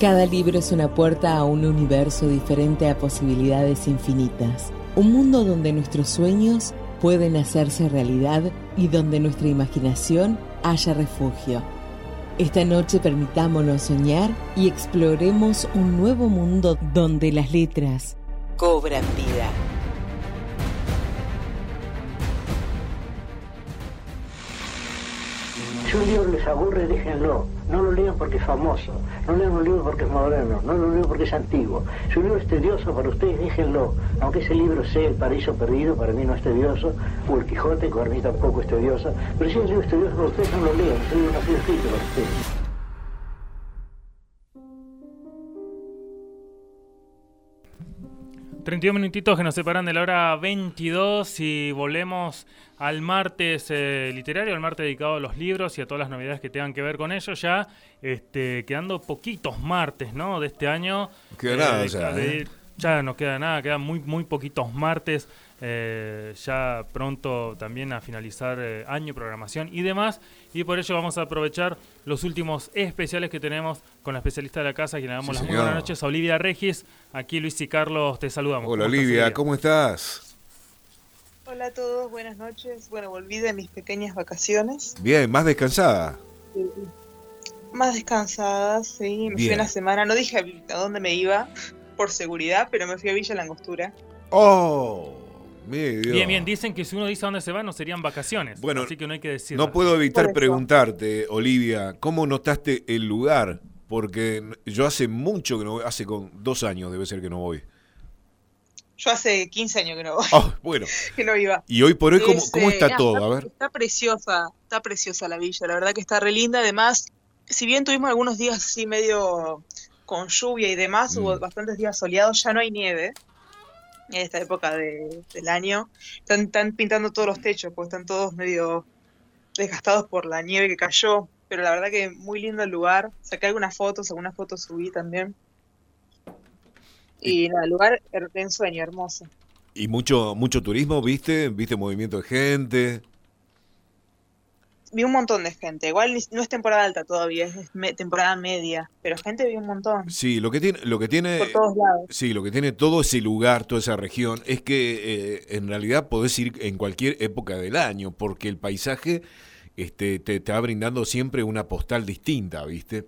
Cada libro es una puerta a un universo diferente a posibilidades infinitas. Un mundo donde nuestros sueños pueden hacerse realidad y donde nuestra imaginación haya refugio. Esta noche permitámonos soñar y exploremos un nuevo mundo donde las letras cobran vida. Libro les aburre, déjenlo. No lo lean porque es famoso. No lean un libro porque es moderno. No lo lean porque es antiguo. Si un libro es tedioso para ustedes, déjenlo. Aunque ese libro sea El paraíso perdido, para mí no es tedioso. O El Quijote, que para mí tampoco es tedioso. Pero si el libro es tedioso para ustedes, no lo lean. Ese libro no escrito para ustedes. 31 minutitos que nos separan de la hora 22 y volvemos al martes eh, literario, al martes dedicado a los libros y a todas las novedades que tengan que ver con ello. Ya este, quedando poquitos martes ¿no? de este año. Queda nada ya. ¿eh? Ya no queda nada, quedan muy, muy poquitos martes. Eh, ya pronto también a finalizar eh, año, programación y demás. Y por ello vamos a aprovechar los últimos especiales que tenemos con la especialista de la casa, quien le damos las muy buenas noches a Olivia Regis. Aquí Luis y Carlos, te saludamos. Hola Olivia, ¿cómo estás? Hola a todos, buenas noches. Bueno, volví de mis pequeñas vacaciones. Bien, más descansada. Más descansada, sí. Me fui una semana, no dije a dónde me iba por seguridad, pero me fui a Villa Langostura. ¡Oh! Bien, bien, dicen que si uno dice a dónde se va no serían vacaciones. Bueno, así que no hay que decir. No puedo evitar preguntarte, Olivia, ¿cómo notaste el lugar? Porque yo hace mucho que no voy, hace con dos años debe ser que no voy. Yo hace 15 años que no voy. Oh, bueno. que no iba. Y hoy por hoy, ¿cómo, cómo está todo? a ver. Está preciosa, está preciosa la villa, la verdad que está re linda. Además, si bien tuvimos algunos días así medio con lluvia y demás, hubo mm. bastantes días soleados, ya no hay nieve en esta época de, del año. Están, pintando todos los techos, porque están todos medio desgastados por la nieve que cayó. Pero la verdad que muy lindo el lugar. Saqué algunas fotos, algunas fotos subí también. Y nada, lugar de ensueño, hermoso. ¿Y mucho, mucho turismo, viste? ¿Viste movimiento de gente? vi un montón de gente. Igual no es temporada alta todavía, es temporada media, pero gente vi un montón. Sí, lo que tiene, lo que tiene, por todos lados. Sí, lo que tiene todo ese lugar, toda esa región, es que eh, en realidad podés ir en cualquier época del año, porque el paisaje este, te, te va brindando siempre una postal distinta, ¿viste?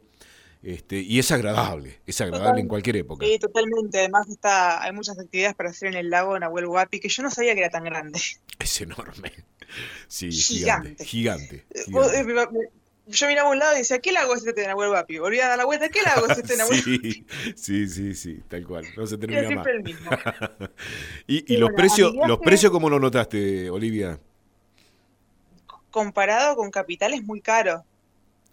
Este, y es agradable, es agradable en cualquier época. Sí, totalmente. Además está, hay muchas actividades para hacer en el lago Nahuel Huapi que yo no sabía que era tan grande. Es enorme. Sí, gigante. Gigante. Eh, yo miraba a un lado y decía, ¿qué lago es este de Nahuel Huapi? Volvía a dar la vuelta, ¿qué lago es este de Nahuel sí, sí, sí, sí, tal cual. No se termina más. El mismo. y, y los precios, los precios ¿cómo lo notaste, Olivia? Comparado con Capital es muy caro.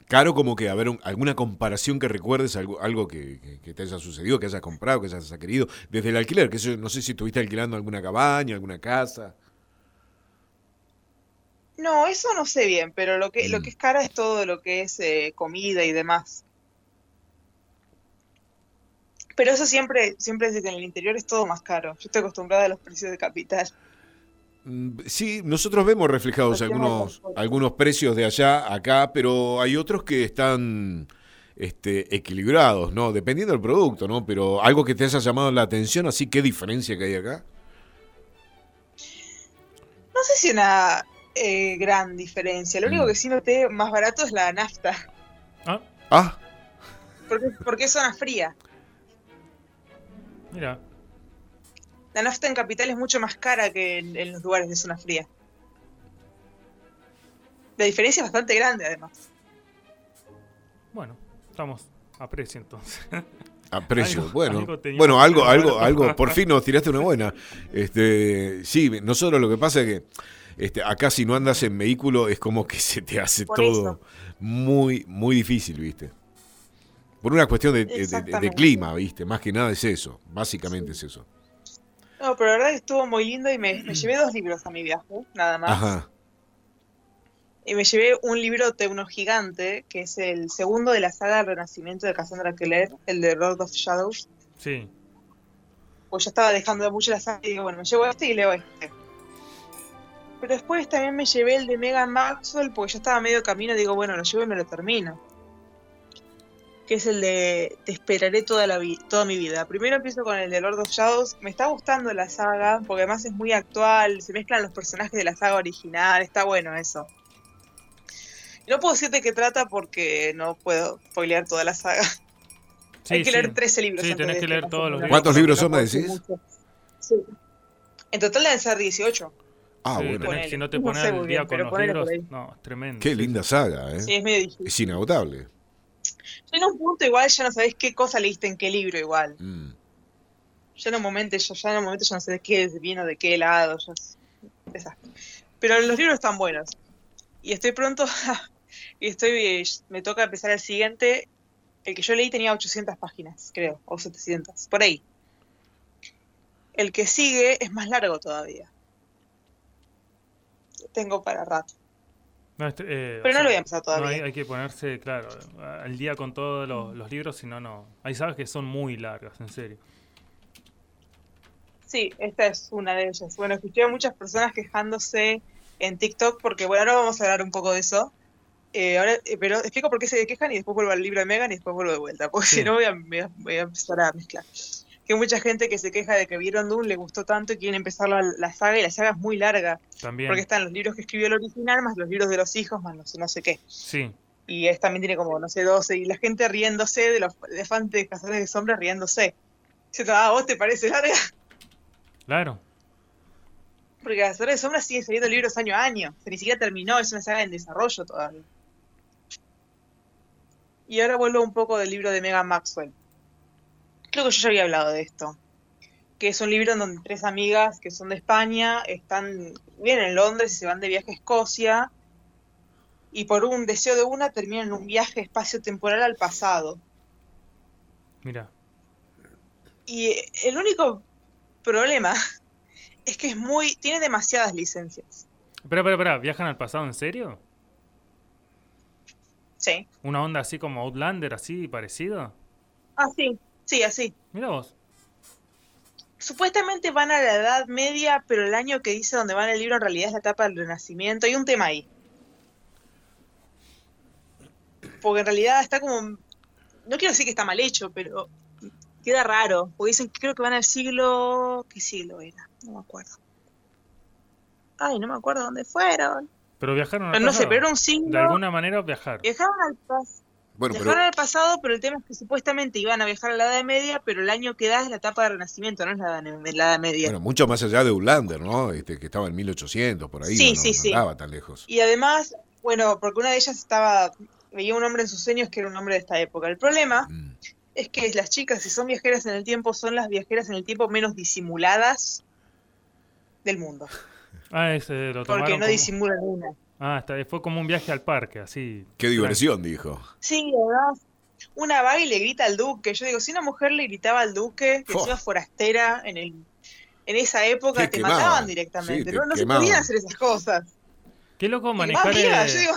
Caro como que, a ver, alguna comparación que recuerdes, algo, algo que, te haya sucedido, que hayas comprado, que hayas querido, desde el alquiler, que eso, no sé si estuviste alquilando alguna cabaña, alguna casa. No, eso no sé bien, pero lo que, lo mm. que es cara es todo lo que es eh, comida y demás. Pero eso siempre, siempre es que en el interior es todo más caro. Yo estoy acostumbrada a los precios de capital. Mm, sí, nosotros vemos reflejados algunos, algunos precios de allá, acá, pero hay otros que están este, equilibrados, ¿no? Dependiendo del producto, ¿no? Pero algo que te haya llamado la atención, así, ¿qué diferencia que hay acá? No sé si una eh, gran diferencia. Lo único mm. que sí noté más barato es la nafta. Ah. Ah. Porque, porque es zona fría. Mira. La nafta en capital es mucho más cara que en, los lugares de zona fría. La diferencia es bastante grande, además. Bueno, estamos a precio entonces. A precio, bueno. bueno, algo, algo, algo, por fin nos tiraste una buena. Este, sí, nosotros lo que pasa es que este, acá si no andas en vehículo es como que se te hace todo muy, muy difícil, ¿viste? Por una cuestión de, clima, ¿viste? Más que nada es eso, básicamente es eso. No, pero la verdad que estuvo muy lindo y me, llevé dos libros a mi viaje, nada más. Ajá. Y me llevé un libro Teuno Gigante, que es el segundo de la saga del Renacimiento de Cassandra Keller, el de Lord of Shadows. Sí. Pues ya estaba dejando mucho la saga y digo, bueno, me llevo este y leo este. Pero después también me llevé el de Megan Maxwell, porque ya estaba medio camino, digo, bueno, lo llevo y me lo termino. Que es el de Te esperaré toda, la toda mi vida. Primero empiezo con el de Lord of Shadows. Me está gustando la saga, porque además es muy actual, se mezclan los personajes de la saga original, está bueno eso. No puedo decirte qué trata porque no puedo spoilear toda la saga. Hay que leer 13 libros. Sí, tenés que leer todos los libros. ¿Cuántos libros son, me decís? Sí. En total deben ser 18. Ah, bueno. si no te pones al día con los libros, no, es tremendo. Qué linda saga, ¿eh? Sí, es medio difícil. Es inagotable. En un punto igual ya no sabés qué cosa leíste en qué libro igual. Mm. Ya en un momento, ya, ya en un momento ya no sé de qué vino, de qué lado. Ya Pero los libros están buenos. Y estoy pronto, y estoy, me toca empezar el siguiente. El que yo leí tenía 800 páginas, creo, o 700, por ahí. El que sigue es más largo todavía. Tengo para rato. Este, eh, Pero no lo voy a empezar todavía. hay, que ponerse, claro, al día con todos los, libros, si no, no. Hay sabes que son muy largas, en serio. Sí, esta es una de ellas. Bueno, escuché a muchas personas quejándose en TikTok porque, bueno, ahora vamos a hablar un poco de eso. Eh, ahora, eh, pero explico por qué se quejan y después vuelvo al libro de Megan y después vuelvo de vuelta, porque si no voy a, voy a empezar a mezclar que mucha gente que se queja de que vieron Dune le gustó tanto y quieren empezar la, saga y la saga es muy larga. También. Porque están los libros que escribió el original, más los libros de los hijos, más no sé, no sé qué. Sí. Y es, también tiene como, no sé, 12. Y la gente riéndose de los elefantes cazadores de sombras riéndose. Diciendo, ah, ¿vos te parece larga? Claro. Porque Cazadores de sombras sigue saliendo libros año a año. O sea, ni siquiera terminó, es una saga en desarrollo todavía. Y ahora vuelvo un poco del libro de Megan Maxwell creo que yo ya había hablado de esto, que es un libro en donde tres amigas que son de España están, vienen en Londres y se van de viaje a Escocia y por un deseo de una terminan un viaje espacio-temporal al pasado. Mira. Y el único problema es que es muy, tiene demasiadas licencias. Espera, espera, espera, ¿viajan al pasado en serio? Sí. ¿Una onda así como Outlander, así parecido? Ah, sí. Sí, así. Mira vos. Supuestamente van a la Edad Media, pero el año que dice donde va en el libro en realidad es la etapa del Renacimiento. Hay un tema ahí. Porque en realidad está como. No quiero decir que está mal hecho, pero queda raro. Porque dicen que creo que van al siglo. ¿Qué siglo era? No me acuerdo. Ay, no me acuerdo dónde fueron. Pero viajaron al No sé, pero era un siglo. De alguna manera viajaron. Viajaron al pasado. Bueno, Viajaron al pasado, pero el tema es que supuestamente iban a viajar a la Edad Media, pero el año que da es la etapa de Renacimiento, no es la, Edad Media. Bueno, mucho más allá de Ullander, ¿no? Este, que estaba en 1800, por ahí, sí, no, sí, sí. tan lejos. Y además, bueno, porque una de ellas estaba, veía un hombre en sus sueños que era un hombre de esta época. El problema mm. es que las chicas, si son viajeras en el tiempo, son las viajeras en el tiempo menos disimuladas del mundo. Ah, ese lo Porque no disimulan una. Ah, está, fue como un viaje al parque, así. Qué diversión, dijo. Sí, ¿verdad? Una va y le grita al duque. Yo digo, si una mujer le gritaba al duque, que oh. forastera en el en esa época, te mataban directamente. no, se podían hacer esas cosas. Qué loco manejar. Yo digo,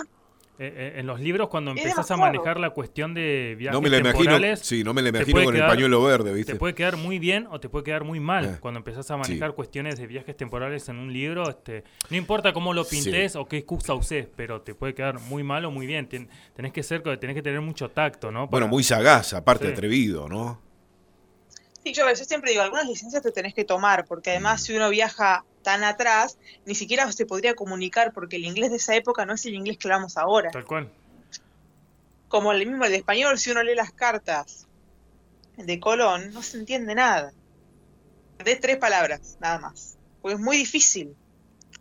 eh, eh, en los libros cuando empezás a manejar la cuestión de viajes no me la temporales, imagino, sí, no me la imagino con el pañuelo verde, ¿viste? Te puede quedar muy bien o te puede quedar muy mal eh, cuando empezás a manejar cuestiones de viajes temporales en un libro. Este, no importa cómo lo pintes o qué excusa uses, pero te puede quedar muy mal o muy bien. tenés que ser, tenés que tener mucho tacto, ¿no? Bueno, muy sagaz, aparte atrevido, ¿no? Sí, yo, yo siempre digo, algunas licencias te tenés que tomar, porque además mm. si uno viaja tan atrás, ni siquiera se podría comunicar porque el inglés de esa época no es el inglés que hablamos ahora. Tal cual. Como el mismo el español, si uno lee las cartas de Colón, no se entiende nada. De tres palabras, nada más. Porque es muy difícil.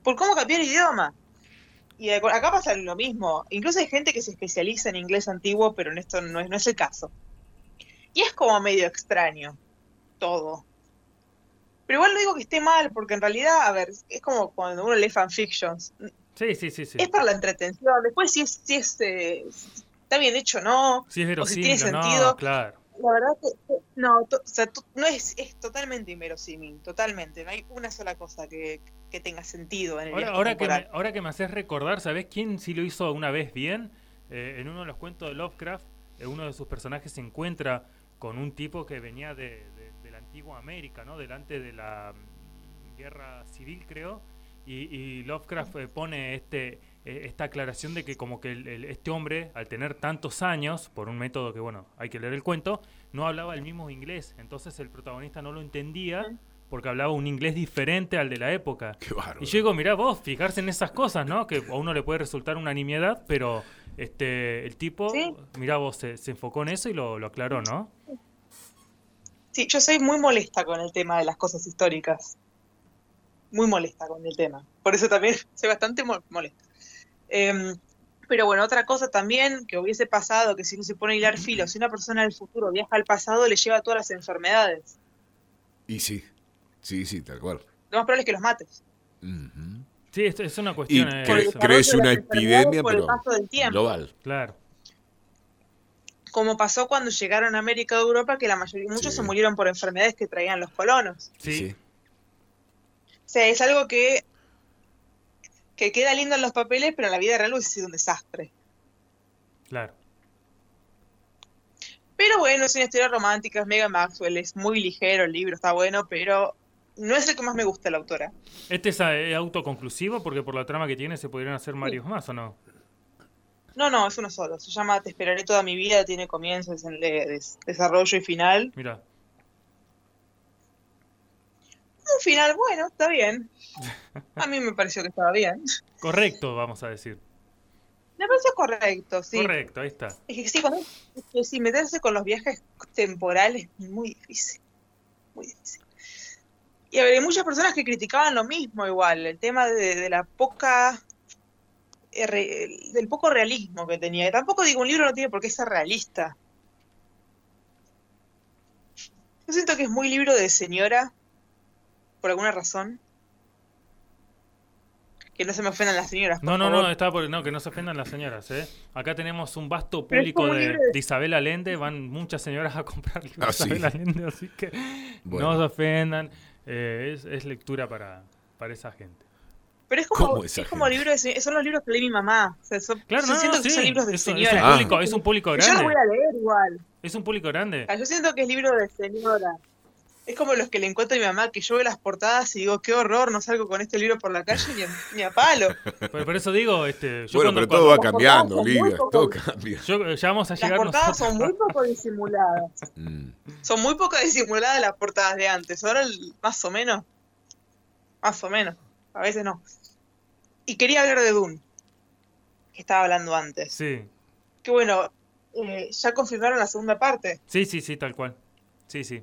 ¿Por cómo cambiar el idioma? Y acá pasa lo mismo. Incluso hay gente que se especializa en inglés antiguo, pero en esto no es, no es el caso. Y es como medio extraño todo. Pero igual no digo que esté mal, porque en realidad, a ver, es como cuando uno lee fanfictions. Sí, sí, sí, sí. Es para la entretención. Después, si es, si es eh, está bien hecho o no, si es o si tiene sentido. claro. La verdad que no, o sea, no es, es totalmente inverosímil, totalmente. No hay una sola cosa que, que tenga sentido en el ahora, ahora que, me, ahora que me haces recordar, ¿sabes quién sí lo hizo una vez bien? Eh, en uno de los cuentos de Lovecraft, eh, uno de sus personajes se encuentra con un tipo que venía de antigua América, ¿no? Delante de la mm, guerra civil, creo. Y, Lovecraft eh, pone este eh, esta aclaración de que como que este hombre, al tener tantos años, por un método que, bueno, hay que leer el cuento, no hablaba el mismo inglés. Entonces el protagonista no lo entendía porque hablaba un inglés diferente al de la época. y yo digo, mirá vos, fijarse en esas cosas, ¿no? Que a uno le puede resultar una nimiedad, pero este el tipo, mirá vos, se, enfocó en eso y lo, lo aclaró, ¿no? Sí, yo soy muy molesta con el tema de las cosas históricas. Muy molesta con el tema. Por eso también soy bastante molesta. Em, pero bueno, otra cosa también que hubiese pasado, que si no se pone a hilar filo, si una persona del futuro viaja al pasado, le lleva todas las enfermedades. Y sí, sí, sí, tal cual. Lo más probable es que los mates. Sí, esto es una cuestión. Y crees una epidemia, pero global. Claro. Como pasó cuando llegaron a América de Europa, que la mayoría, muchos se murieron por enfermedades que traían los colonos. Sí. O sea, es algo que que queda lindo en los papeles, pero en la vida real hubiese sido un desastre. Claro. Pero bueno, es una historia romántica, es Mega Maxwell, es muy ligero el libro, está bueno, pero no es el que más me gusta la autora. ¿Este es eh, autoconclusivo? Porque por la trama que tiene se podrían hacer varios más, ¿o no? No, no, es uno solo. Se llama Te esperaré toda mi vida, tiene comienzo, desarrollo y final. Mira. Un final bueno, está bien. A mí me pareció que estaba bien. Correcto, vamos a decir. Me pareció correcto, sí. Correcto, ahí está. Es que sí, cuando, meterse con los viajes temporales es muy difícil. Muy difícil. Y hay muchas personas que criticaban lo mismo igual, el tema de, la poca del poco realismo que tenía. tampoco digo, un libro no tiene por qué ser realista. Yo siento que es muy libro de señora por alguna razón. Que no se me ofendan las señoras. no, no, no, está por, no, que no se ofendan las señoras. ¿eh? Acá tenemos un vasto público de, Isabel Allende. Van muchas señoras a comprar libros ah, de Isabel Allende, así que no se ofendan. Eh, es, lectura para, para esa gente. Pero es como, es como libros de, son los libros que lee mi mamá. claro, no, siento que son libros de señora. Es un, público, es un público grande. Yo los voy a leer igual. Es un público grande. yo siento que es libro de señora. Es como los que le encuentro a mi mamá, que yo veo las portadas y digo, qué horror, no salgo con este libro por la calle ni a, palo. por eso digo, este, yo bueno, pero todo va cambiando, Olivia, todo cambia. ya vamos a llegar Las portadas son muy poco disimuladas. Mm. Son muy poco disimuladas las portadas de antes. Ahora más o menos, más o menos, a veces no. Y quería hablar de Dune, que estaba hablando antes. Sí. Que bueno, eh, ya confirmaron la segunda parte. Sí, sí, sí, tal cual. Sí, sí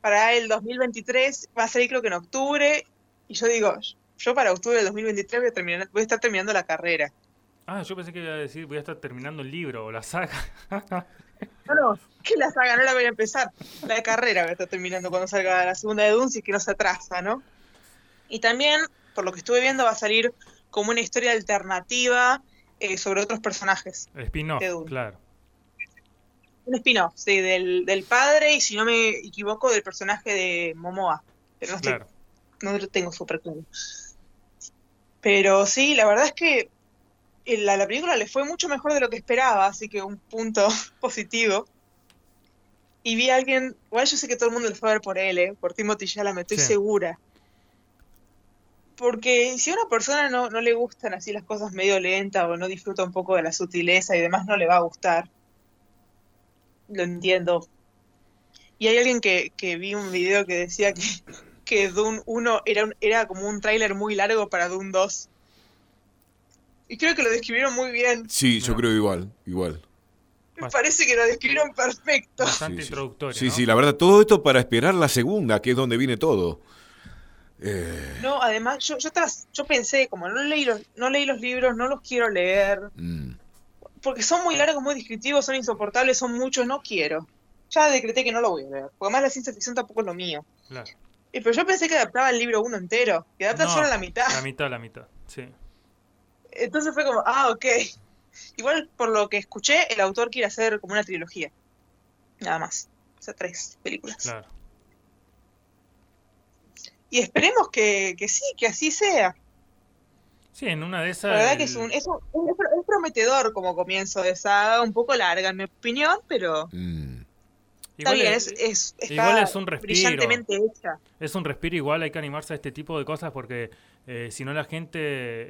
para el 2023, va a salir creo que en octubre, y yo digo, yo para octubre del 2023 voy a, terminar, voy a estar terminando la carrera. Ah, yo pensé que iba a decir, voy a estar terminando el libro o la saga. no, no, que la saga no la voy a empezar, la carrera voy a estar terminando cuando salga la segunda de Dune, si es que no se atrasa, ¿no? Y también, por lo que estuve viendo, va a salir como una historia alternativa eh, sobre otros personajes. Spin-off, claro un spin-off, sí, del, del, padre y si no me equivoco del personaje de Momoa. Pero no, lo tengo súper claro. Pero sí, la verdad es que la, la, película le fue mucho mejor de lo que esperaba, así que un punto positivo. Y vi a alguien, igual yo sé que todo el mundo le fue a ver por él, ¿eh? por Timothy me estoy segura. Porque si a una persona no, no le gustan así las cosas medio lentas o no disfruta un poco de la sutileza y demás, no le va a gustar lo entiendo. Y hay alguien que, que vi un video que decía que, que Dune 1 era, era como un tráiler muy largo para Dune 2. Y creo que lo describieron muy bien. Sí, yo creo igual, igual. Me parece que lo describieron perfecto. Bastante introductorio. Sí, sí, la verdad, todo esto para esperar la segunda, que es donde viene todo. Eh... No, además, yo, yo, yo pensé, como no leí, los, no leí los libros, no los quiero leer. Mm porque son muy largos, muy descriptivos, son insoportables, son muchos, no quiero. Ya decreté que no lo voy a leer, porque además la ciencia ficción tampoco es lo mío. Claro. pero yo pensé que adaptaba el libro uno entero, que adapta solo la mitad. La mitad, la mitad, sí. Entonces fue como, ah, ok. Igual por lo que escuché, el autor quiere hacer como una trilogía. Nada más. O sea, tres películas. Claro. Y esperemos que, que sí, que así sea. Sí, en una de esas. La verdad que es un, es, prometedor como comienzo de saga, un poco larga en mi opinión, pero. Mm. Está bien, es, es, igual es un respiro. hecha. Es un respiro, igual hay que animarse a este tipo de cosas porque eh, si no la gente,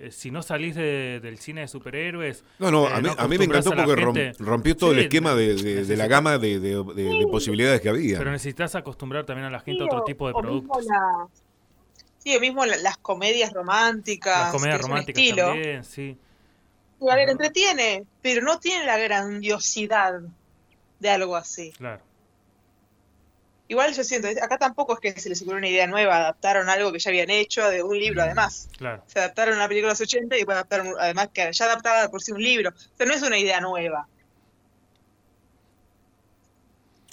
eh, si no salís del cine de superhéroes... No, no, a, eh, mí, me encantó porque rompió todo el esquema de, la gama de, posibilidades que había. Pero necesitas acostumbrar también a la gente a otro tipo de productos. Sí, mismo las comedias románticas. Las comedias románticas también, sí. A ver, entretiene, pero no tiene la grandiosidad de algo así. Claro. Igual yo siento, acá tampoco es que se les ocurrió una idea nueva, adaptaron algo que ya habían hecho de un libro además. Claro. Se adaptaron a una película de los 80 y adaptaron, además que ya adaptaba por sí un libro. O sea, no es una idea nueva.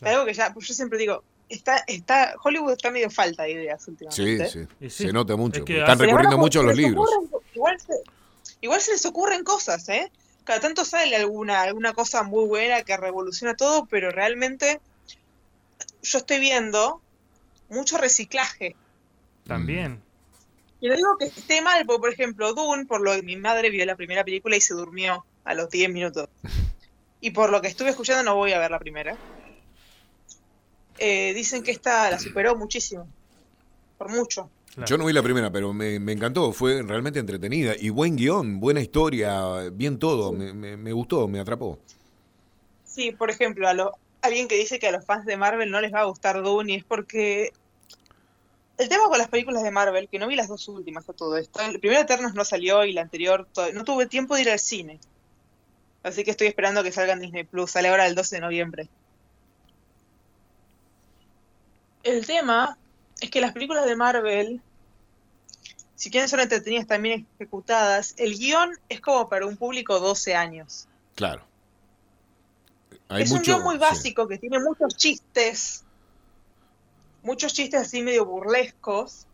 Algo que ya, pues yo siempre digo, está, está, Hollywood está medio falta de ideas últimamente. Sí, sí, se nota mucho. están recurriendo mucho a los libros. igual, se, igual se les ocurren cosas, ¿eh? Cada tanto sale alguna, alguna cosa muy buena que revoluciona todo, pero realmente yo estoy viendo mucho reciclaje. También. Y no digo que esté mal, porque por ejemplo, Dune, por lo que mi madre vio la primera película y se durmió a los 10 minutos. Y por lo que estuve escuchando, no voy a ver la primera. Eh, dicen que esta la superó muchísimo. Por mucho. Yo no vi la primera, pero me, encantó, fue realmente entretenida. Y buen guion, buena historia, bien todo. Me, me, gustó, me atrapó. Sí, por ejemplo, a, lo, alguien que dice que a los fans de Marvel no les va a gustar Dune y es porque el tema con las películas de Marvel, que no vi las dos últimas a todo esto, el primero Eternos no salió y la anterior no tuve tiempo de ir al cine. Así que estoy esperando que salga en Disney Plus, sale ahora el 12 de noviembre. El tema es que las películas de Marvel, si quieren ser entretenidas también ejecutadas, el guion es como para un público 12 años. Claro es un guion muy básico que tiene muchos chistes, muchos chistes así medio burlescos,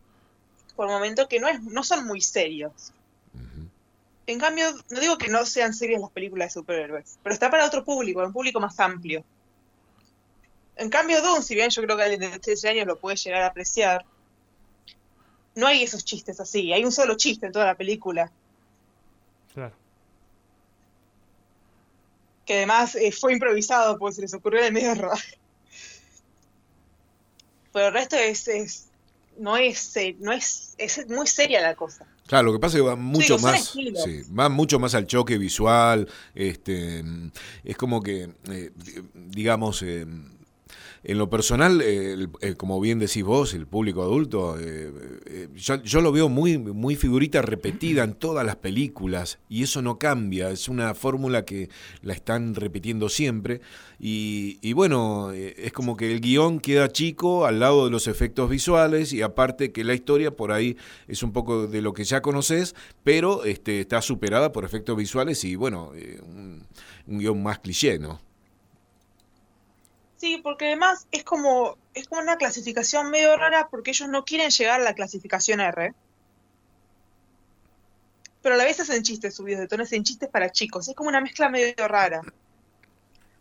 por el momento que no, es, no son muy serios. En cambio, no digo que no sean serias las películas de superhéroes, pero está para otro público, un público más amplio. En cambio, Dune, si bien yo creo que alguien de 13 años lo puede llegar a apreciar, no hay esos chistes así, hay un solo chiste en toda la película. Claro que además eh, fue improvisado porque se les ocurrió en el medio del rodaje. Pero el resto es, no es no es, es muy seria la cosa. Claro, lo que pasa es que va mucho más, sí, va mucho más al choque visual, este, es como que, eh, digamos, eh, en lo personal, eh, como bien decís vos, el público adulto, eh, eh, yo, lo veo muy, muy figurita repetida en todas las películas y eso no cambia, es una fórmula que la están repitiendo siempre y, bueno, es como que el guion queda chico al lado de los efectos visuales y aparte que la historia por ahí es un poco de lo que ya conoces, pero este, está superada por efectos visuales y bueno, un, un guion más cliché, ¿no? Sí, porque además es como, es como una clasificación medio rara porque ellos no quieren llegar a la clasificación R. Pero a la vez hacen chistes subidos de tono, hacen chistes para chicos. Es como una mezcla medio rara.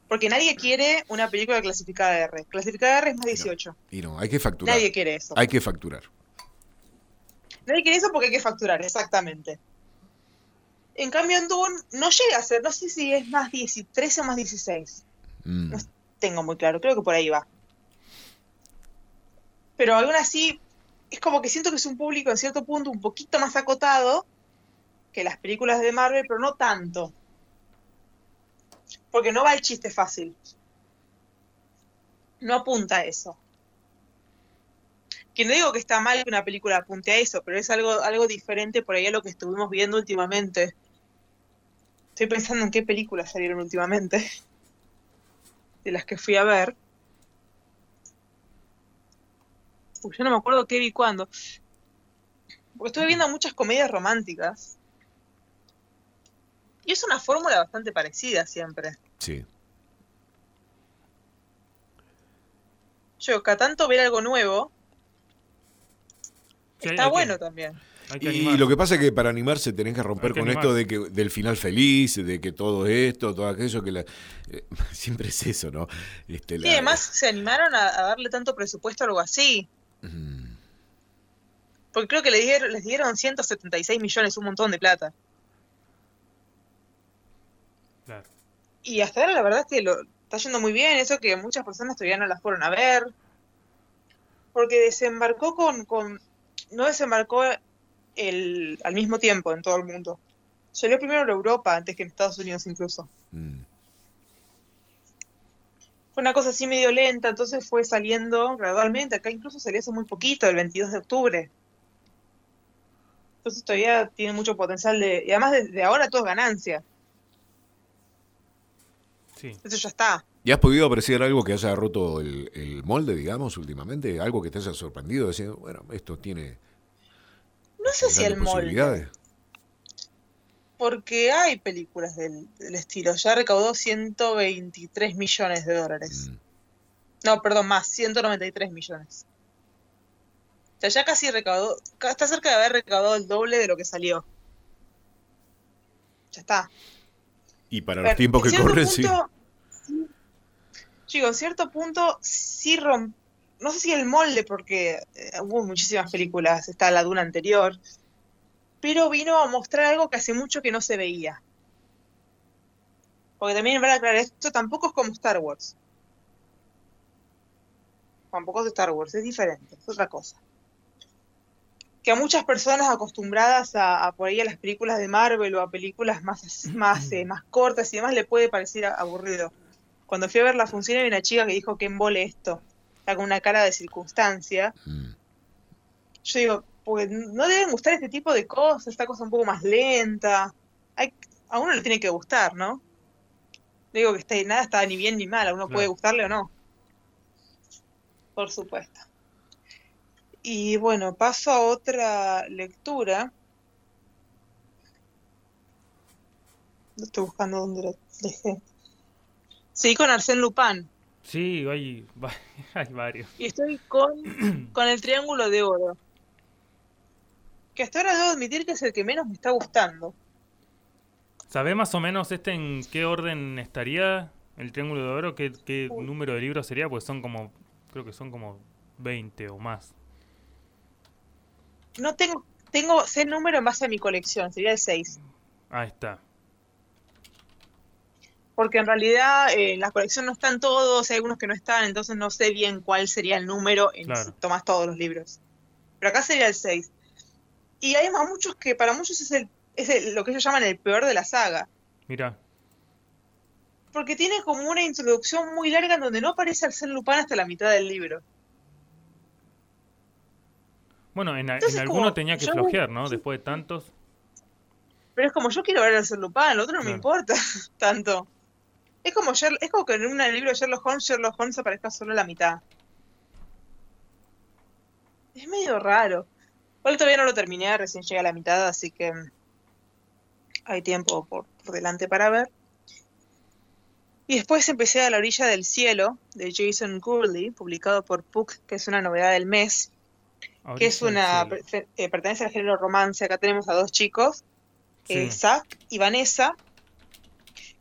Porque nadie quiere una película clasificada R. Clasificada R es más 18. Y no, hay que facturar. Nadie quiere eso. Hay que facturar. Nadie quiere eso porque hay que facturar, exactamente. En cambio, en Dune no llega a ser, no sé si es más 13 o más 16. Mm tengo muy claro, creo que por ahí va. Pero aún así, es como que siento que es un público en cierto punto un poquito más acotado que las películas de Marvel, pero no tanto. Porque no va el chiste fácil. No apunta a eso. Que no digo que está mal que una película apunte a eso, pero es algo, algo diferente por ahí a lo que estuvimos viendo últimamente. Estoy pensando en qué películas salieron últimamente de las que fui a ver. Uy, yo no me acuerdo qué vi cuándo. Porque estuve viendo muchas comedias románticas. Y es una fórmula bastante parecida siempre. Sí. Yo, cada tanto ver algo nuevo. está bueno también. Y lo que pasa es que para animarse tenés que romper con esto de que del final feliz, de que todo esto, todo aquello que eh, siempre es eso, ¿no? Este, sí, además se animaron a, darle tanto presupuesto a algo así. Porque creo que les dieron, les dieron 176 millones, un montón de plata. Y hasta ahora la verdad es que está yendo muy bien, eso que muchas personas todavía no las fueron a ver. Porque desembarcó con, con no desembarcó el, al mismo tiempo en todo el mundo. Salió primero en Europa antes que en Estados Unidos incluso. Mm. Fue una cosa así medio lenta, entonces fue saliendo gradualmente. Acá incluso salió hace muy poquito, el 22 de octubre. Entonces todavía tiene mucho potencial de... Y además desde ahora todo es ganancia. Sí. Eso ya está. ¿Y has podido apreciar algo que haya roto el, molde, digamos, últimamente? Algo que te haya sorprendido, decir, bueno, esto tiene... No sé si el molde porque hay películas del, estilo. Ya recaudó 123 millones de dólares. Mm. No, perdón, más, 193 millones. O sea, ya casi recaudó, está cerca de haber recaudado el doble de lo que salió. Ya está. Y para los tiempos que corren, sí. Chicos, en cierto punto sí romp... No sé si el molde, porque eh, hubo muchísimas películas, está la Duna anterior, pero vino a mostrar algo que hace mucho que no se veía. Porque también, para aclarar, esto tampoco es como Star Wars. Tampoco es de Star Wars, es diferente, es otra cosa. Que a muchas personas acostumbradas a, por ahí a las películas de Marvel o a películas más, más, eh, más cortas y demás le puede parecer aburrido. Cuando fui a ver la función había una chica que dijo que embole esto. Está con una cara de circunstancia. Mm. Yo digo, pues no deben gustar este tipo de cosas, esta cosa un poco más lenta. Hay, a uno le tiene que gustar, ¿no? Digo que está, nada está ni bien ni mal, a uno puede gustarle o no. Por supuesto. Y bueno, paso a otra lectura. Estoy buscando dónde la dejé. Sí, con Arsène Lupin. Sí, hay, hay varios. Y estoy con, con el Triángulo de Oro que hasta ahora debo admitir que es el que menos me está gustando. ¿Sabe más o menos este en qué orden estaría el Triángulo de Oro? ¿Qué, número de libros sería? Pues son como, creo que son como 20 o más. No tengo, tengo ese número en base a mi colección, sería el 6. Ahí está. Porque en realidad eh, en la colección no están todos, hay algunos que no están, entonces no sé bien cuál sería el número en si tomas todos los libros. Pero acá sería el 6. Y hay más muchos que para muchos es, el, es lo que ellos llaman el peor de la saga. Mira. Porque tiene como una introducción muy larga en donde no aparece al ser Lupin hasta la mitad del libro. Bueno, en, alguno tenía que flojear, ¿no? Después de tantos. Pero es como yo quiero ver al ser Lupin, el otro no me importa tanto. Es como, es como que en un libro de Sherlock Holmes, Sherlock Holmes aparezca solo la mitad. Es medio raro. Igual todavía no lo terminé, recién llega a la mitad, así que hay tiempo por, delante para ver. Y después empecé a la orilla del cielo de Jason Gurley, publicado por Puck, que es una novedad del mes, que es una eh, pertenece al género romance. Acá tenemos a dos chicos, eh, Zach y Vanessa,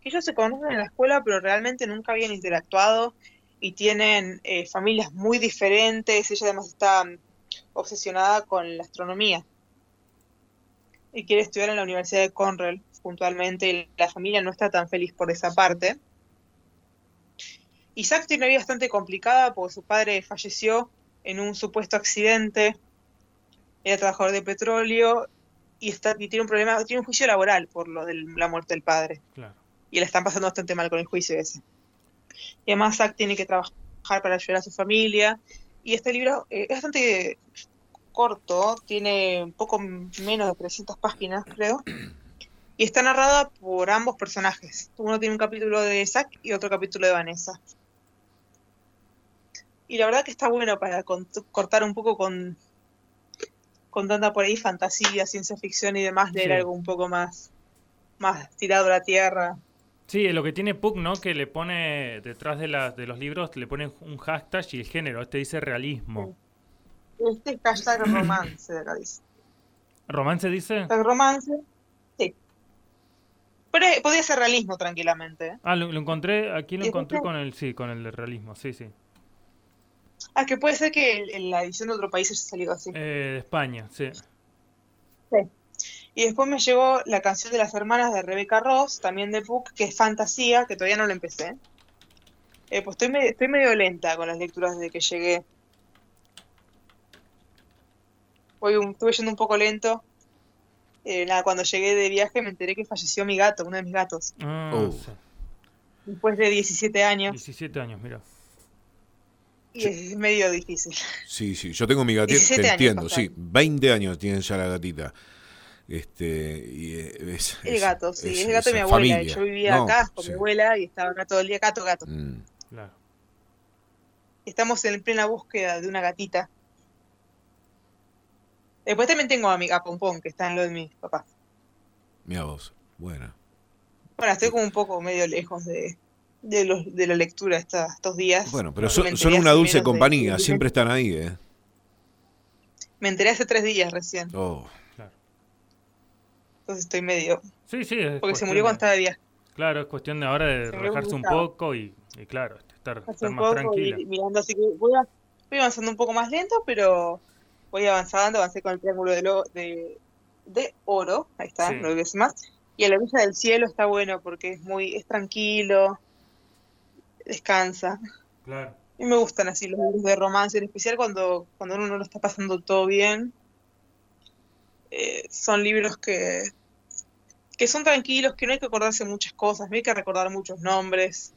ellos se conocen en la escuela, pero realmente nunca habían interactuado y tienen eh, familias muy diferentes. Ella además está obsesionada con la astronomía y quiere estudiar en la Universidad de Cornell puntualmente la familia no está tan feliz por esa parte. Isaac tiene una vida bastante complicada porque su padre falleció en un supuesto accidente, era trabajador de petróleo y, y tiene un problema, tiene un juicio laboral por lo de la muerte del padre. Y le están pasando bastante mal con el juicio ese. Y además Isaac tiene que trabajar para ayudar a su familia y este libro eh, es bastante corto, tiene un poco menos de 300 páginas, creo. Y está narrada por ambos personajes. Uno tiene un capítulo de Zack y otro capítulo de Vanessa. Y la verdad que está bueno para cortar un poco con, con tanta por ahí fantasía, ciencia ficción y demás, leer algo un poco más, más tirado a la tierra. Sí, lo que tiene Puck, ¿no? Que le pone detrás de, de los libros, le pone un hashtag y el género. Este dice realismo. Este hashtag romance de acá dice. ¿Romance dice? romance, sí. Pero podría ser realismo tranquilamente. Ah, lo, encontré, aquí lo encontré con el, sí, con el realismo, sí, sí. Ah, que puede ser que en la edición de otro país haya salido así. Eh, de España. Sí. Y después me llegó la canción de las hermanas de Rebecca Ross, también de Puck, que es fantasía, que todavía no lo empecé. Eh, pues estoy, estoy medio lenta con las lecturas desde que llegué. Voy estuve yendo un poco lento. Eh, nada, cuando llegué de viaje me enteré que falleció mi gato, uno de mis gatos. Ah, oh. Después de 17 años. 17 años, mira. Y es medio difícil. Sí, sí, yo tengo mi gatita, te entiendo, sí, 20 años tiene ya la gatita. Este, y es, el gato, sí, es, el gato de mi abuela. Yo vivía acá con mi abuela y estaba acá todo el día, gato, gato. Mm. Claro. Estamos en plena búsqueda de una gatita. Después también tengo a mi a Pompón, que está en lo de mis papás. Mira vos, buena. Bueno, estoy como un poco medio lejos de, de, los, de la lectura estos días. Bueno, pero son, una dulce compañía, siempre están ahí, ¿eh? Me enteré hace tres días recién. Oh. Entonces estoy medio... Sí, sí. Porque se murió cuando estaba de viaje. Claro, es cuestión de ahora de relajarse un poco y, claro, estar, más tranquila. mirando, así que voy, avanzando un poco más lento, pero voy avanzando, avancé con el triángulo de, lo, de, de oro, ahí está, no lo más. Y a la vista del cielo está bueno porque es muy, es tranquilo, descansa. Claro. Y me gustan así los libros de romance, en especial cuando, cuando uno no lo está pasando todo bien. Eh, son libros que, que son tranquilos, que no hay que acordarse muchas cosas, no hay que recordar muchos nombres.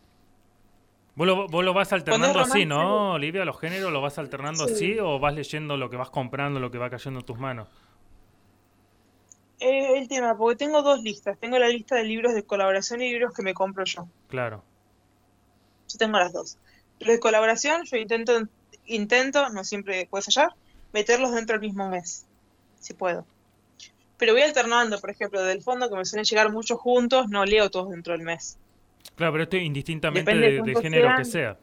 Vos lo, vos lo vas alternando así, ¿no, Olivia? ¿Los géneros lo vas alternando así o vas leyendo lo que vas comprando, lo que va cayendo en tus manos? Eh, el tema, porque tengo dos listas. Tengo la lista de libros de colaboración y libros que me compro yo. Claro tengo las dos. Los de colaboración, yo intento, intento, no siempre puede fallar, meterlos dentro del mismo mes, si puedo. Pero voy alternando, por ejemplo, del fondo que me suelen llegar muchos juntos, no leo todos dentro del mes. Claro, pero esto indistintamente de, género que sea.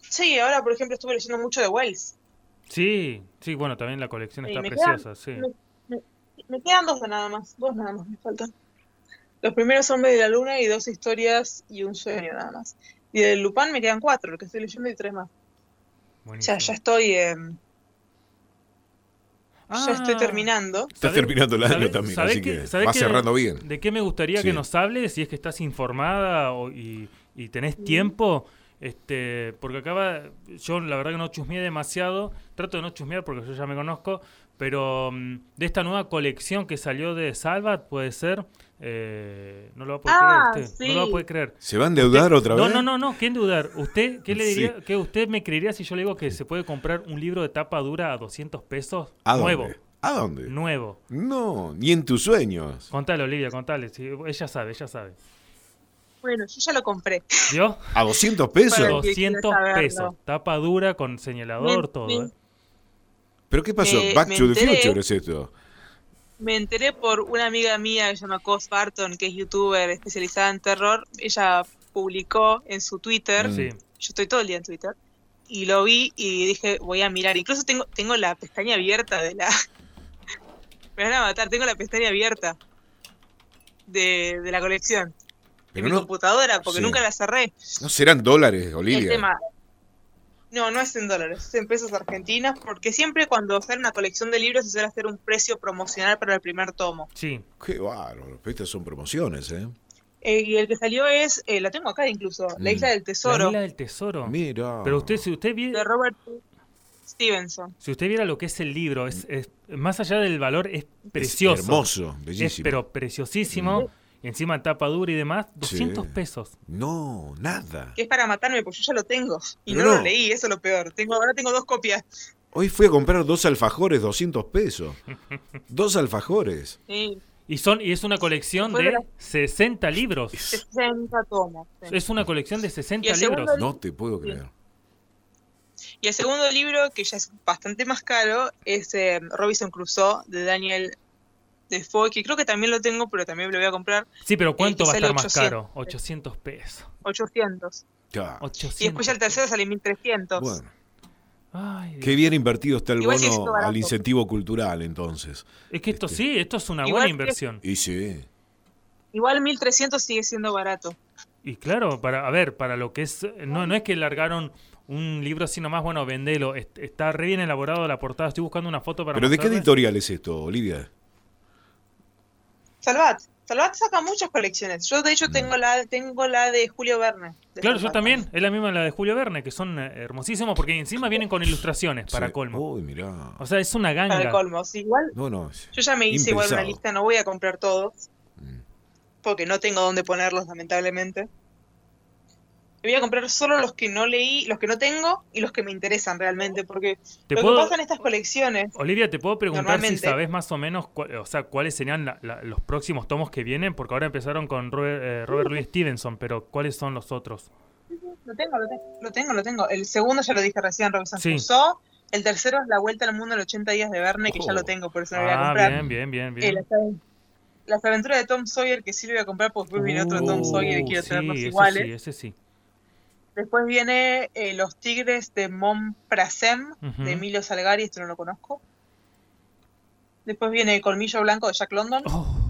Sí, ahora por ejemplo estuve leyendo mucho de Wells. Sí, sí, bueno, también la colección está preciosa, sí. me, quedan dos nada más, dos nada más me faltan. Los primeros son de la Luna y dos historias y un sueño nada más. Y de Lupin me quedan cuatro, lo que estoy leyendo y tres más. Ya, ya estoy. Eh, ya estoy terminando. Estás terminando el año también, así que, va cerrando bien. ¿De qué me gustaría que nos hables? Si es que estás informada y, y, tenés tiempo. Este, porque acaba, yo la verdad que no chusmeé demasiado, trato de no chusmear porque yo ya me conozco, pero mm, de esta nueva colección que salió de Salvat, puede ser, eh, no lo va a poder creer ah, usted. No lo va a poder creer. ¿Se va a endeudar otra vez? No, no, no, no. ¿Qué endeudar? ¿Usted qué le diría? ¿Qué usted me creería si yo le digo que se puede comprar un libro de tapa dura a 200 pesos? ¿A nuevo. Dónde? ¿A dónde? Nuevo. No, ni en tus sueños. Contale, Olivia, contale. ella sabe, ella sabe. Bueno, yo ya lo compré. ¿Yo? ¿A 200 pesos? A 200 pesos. Tapa dura con señalador, todo. ¿eh? ¿Pero qué pasó? Back to the Future es esto me enteré por una amiga mía que se llama Cos Barton, que es youtuber especializada en terror. Ella publicó en su Twitter, yo estoy todo el día en Twitter, y lo vi y dije, voy a mirar. Incluso tengo, tengo la pestaña abierta de la... me van a matar, tengo la pestaña abierta de, de la colección. en mi computadora, porque nunca la cerré. No serán dólares, Olivia. No, no es en dólares, es en pesos argentinos, porque siempre cuando sale una colección de libros se suele hacer un precio promocional para el primer tomo. Sí. Qué bárbaro, estas son promociones, ¿eh? ¿eh? y el que salió es, eh, la tengo acá incluso, La Isla del Tesoro. La Isla del Tesoro. Mira. Pero usted, si usted viera... De Robert Stevenson. Si usted viera lo que es el libro, es, más allá del valor, es precioso. hermoso, bellísimo. Es, pero preciosísimo encima tapa dura y demás, 200 pesos. No, nada. Que es para matarme, porque yo ya lo tengo. Y no, lo leí, eso es lo peor. Tengo, ahora tengo dos copias. Hoy fui a comprar dos alfajores, 200 pesos. dos alfajores. Sí. Y, son, y es una colección de 60 libros. 60 tomos. Es una colección de 60 libros. No te puedo creer. Y el segundo libro, que ya es bastante más caro, es eh, Robinson Crusoe de Daniel de que creo que también lo tengo, pero también lo voy a comprar. Sí, pero ¿cuánto va a estar más caro? 800 pesos. 800. Y después ya el tercero sale 1300. Bueno. Qué bien invertido está el bono al incentivo cultural, entonces. Es que esto este. sí, esto es una buena inversión. Y sí. Igual 1300 sigue siendo barato. Y claro, para a ver, para lo que es no no es que largaron un libro así nomás, bueno, vendelo, está re bien elaborado la portada, estoy buscando una foto para ¿Pero de qué editorial es esto, Olivia? Salvat. Salvat saca muchas colecciones. Yo de hecho mm. tengo la tengo la de Julio Verne. claro, yo también. Es la misma la de Julio Verne, que son eh, hermosísimos porque encima vienen con ilustraciones para colmo. Uy, mirá. O sea, es una ganga. Para colmo, igual. No, no. Yo ya me hice igual una lista, no voy a comprar todos. Mm. Porque no tengo dónde ponerlos, lamentablemente voy a comprar solo los que no leí, los que no tengo y los que me interesan realmente, porque lo que pasa en estas colecciones... Olivia, ¿te puedo preguntar si sabes más o menos o sea, cuáles serían los próximos tomos que vienen? Porque ahora empezaron con Robert, eh, Louis Stevenson, pero ¿cuáles son los otros? Lo tengo, lo tengo, lo tengo, El segundo ya lo dije recién, Robinson sí. El tercero es La Vuelta al Mundo en 80 días de Verne, que ya lo oh. tengo, por eso lo voy a ah, comprar. bien, bien, bien, bien. las aventuras de Tom Sawyer, que sí lo voy a comprar, porque después viene otro Tom Sawyer y quiero uh, tenerlos iguales. Sí, ese sí. Después viene eh, Los Tigres de Montprasem, de Emilio Salgari, esto no lo conozco. Después viene Colmillo Blanco de Jack London. Oh,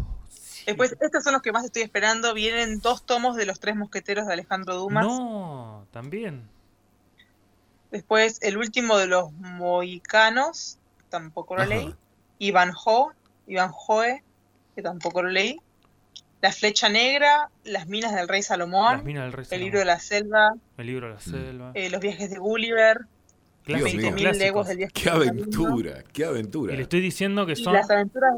Después, estos son los que más estoy esperando. Vienen dos tomos de Los Tres Mosqueteros de Alejandro Dumas. No, también. Después, el último de los Moicanos, tampoco lo leí. Iván Ho, Iván Joe, que tampoco lo leí. La Flecha Negra, Las Minas del Rey Salomón, El Libro de la Selva, El Libro de la Selva, eh, Los Viajes de Gulliver, Las 20.000 leguas del viaje Qué aventura, qué aventura. Y le estoy diciendo que son... las aventuras...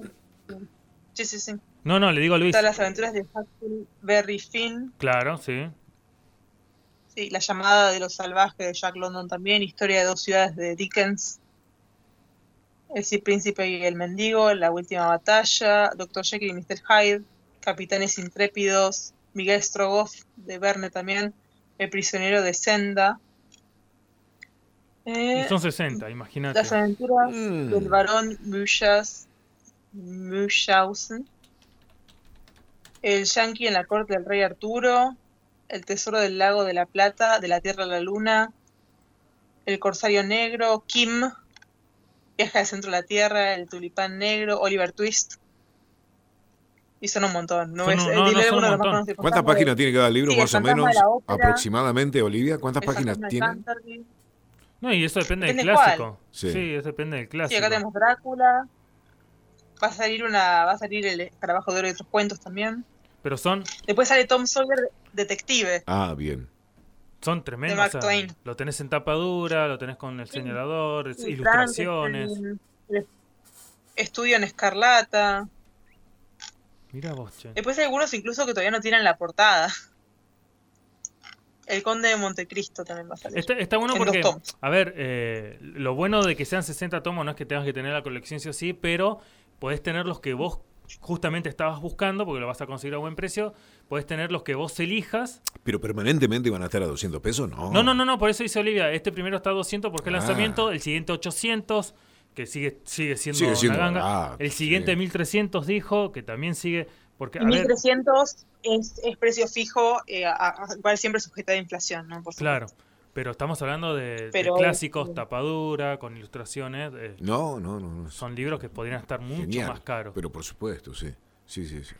Sí, sí, sí. No, no, le digo a Luis. las aventuras de Huckleberry Finn. Claro, sí. Sí, La llamada de los salvajes de Jack London también, Historia de dos ciudades de Dickens. El príncipe y el mendigo, La última batalla, Doctor Jekyll y Mr. Hyde. Capitanes Intrépidos, Miguel Strogoff de Verne también, El prisionero de Senda. Eh, son 60, imagínate. Las aventuras mm. del barón Munchausen. El Yankee en la corte del rey Arturo. El tesoro del lago de la Plata, de la Tierra a la Luna. El corsario negro. Kim. Viaja al centro de la Tierra. El tulipán negro. Oliver Twist. Y son un montón. No es, ¿Cuántas páginas tiene cada libro, más o menos? aproximadamente, Olivia. ¿Cuántas páginas tiene? No, y eso depende, del clásico. Sí. eso depende del clásico. Sí, acá tenemos Drácula. Va a salir una, va a salir el trabajo de oro y otros cuentos también. Pero son. Después sale Tom Sawyer, detective. Ah, bien. Son tremendos. lo tenés en tapa dura, lo tenés con el señalador, ilustraciones. Estudio en escarlata. Mira vos, Después hay algunos incluso que todavía no tienen la portada. El Conde de Montecristo también va a salir. Está, bueno porque, a ver, eh, lo bueno de que sean 60 tomos no es que tengas que tener la colección sí o sí, pero podés tener los que vos justamente estabas buscando, porque lo vas a conseguir a buen precio, podés tener los que vos elijas. Pero permanentemente van a estar a 200 pesos, ¿no? No, no, no, no por eso dice Olivia, este primero está a 200 porque es ah. lanzamiento, el siguiente 800, que sigue, sigue siendo una ganga. Ah, el siguiente 1300 dijo, que también sigue. Porque, 1300 es, es, precio fijo, eh, igual siempre sujeta a inflación, ¿no? claro. Pero estamos hablando de, clásicos, tapadura, con ilustraciones. Eh, no, no, no, Son libros que podrían estar mucho más caros. Pero por supuesto, sí. Sí, sí, sí.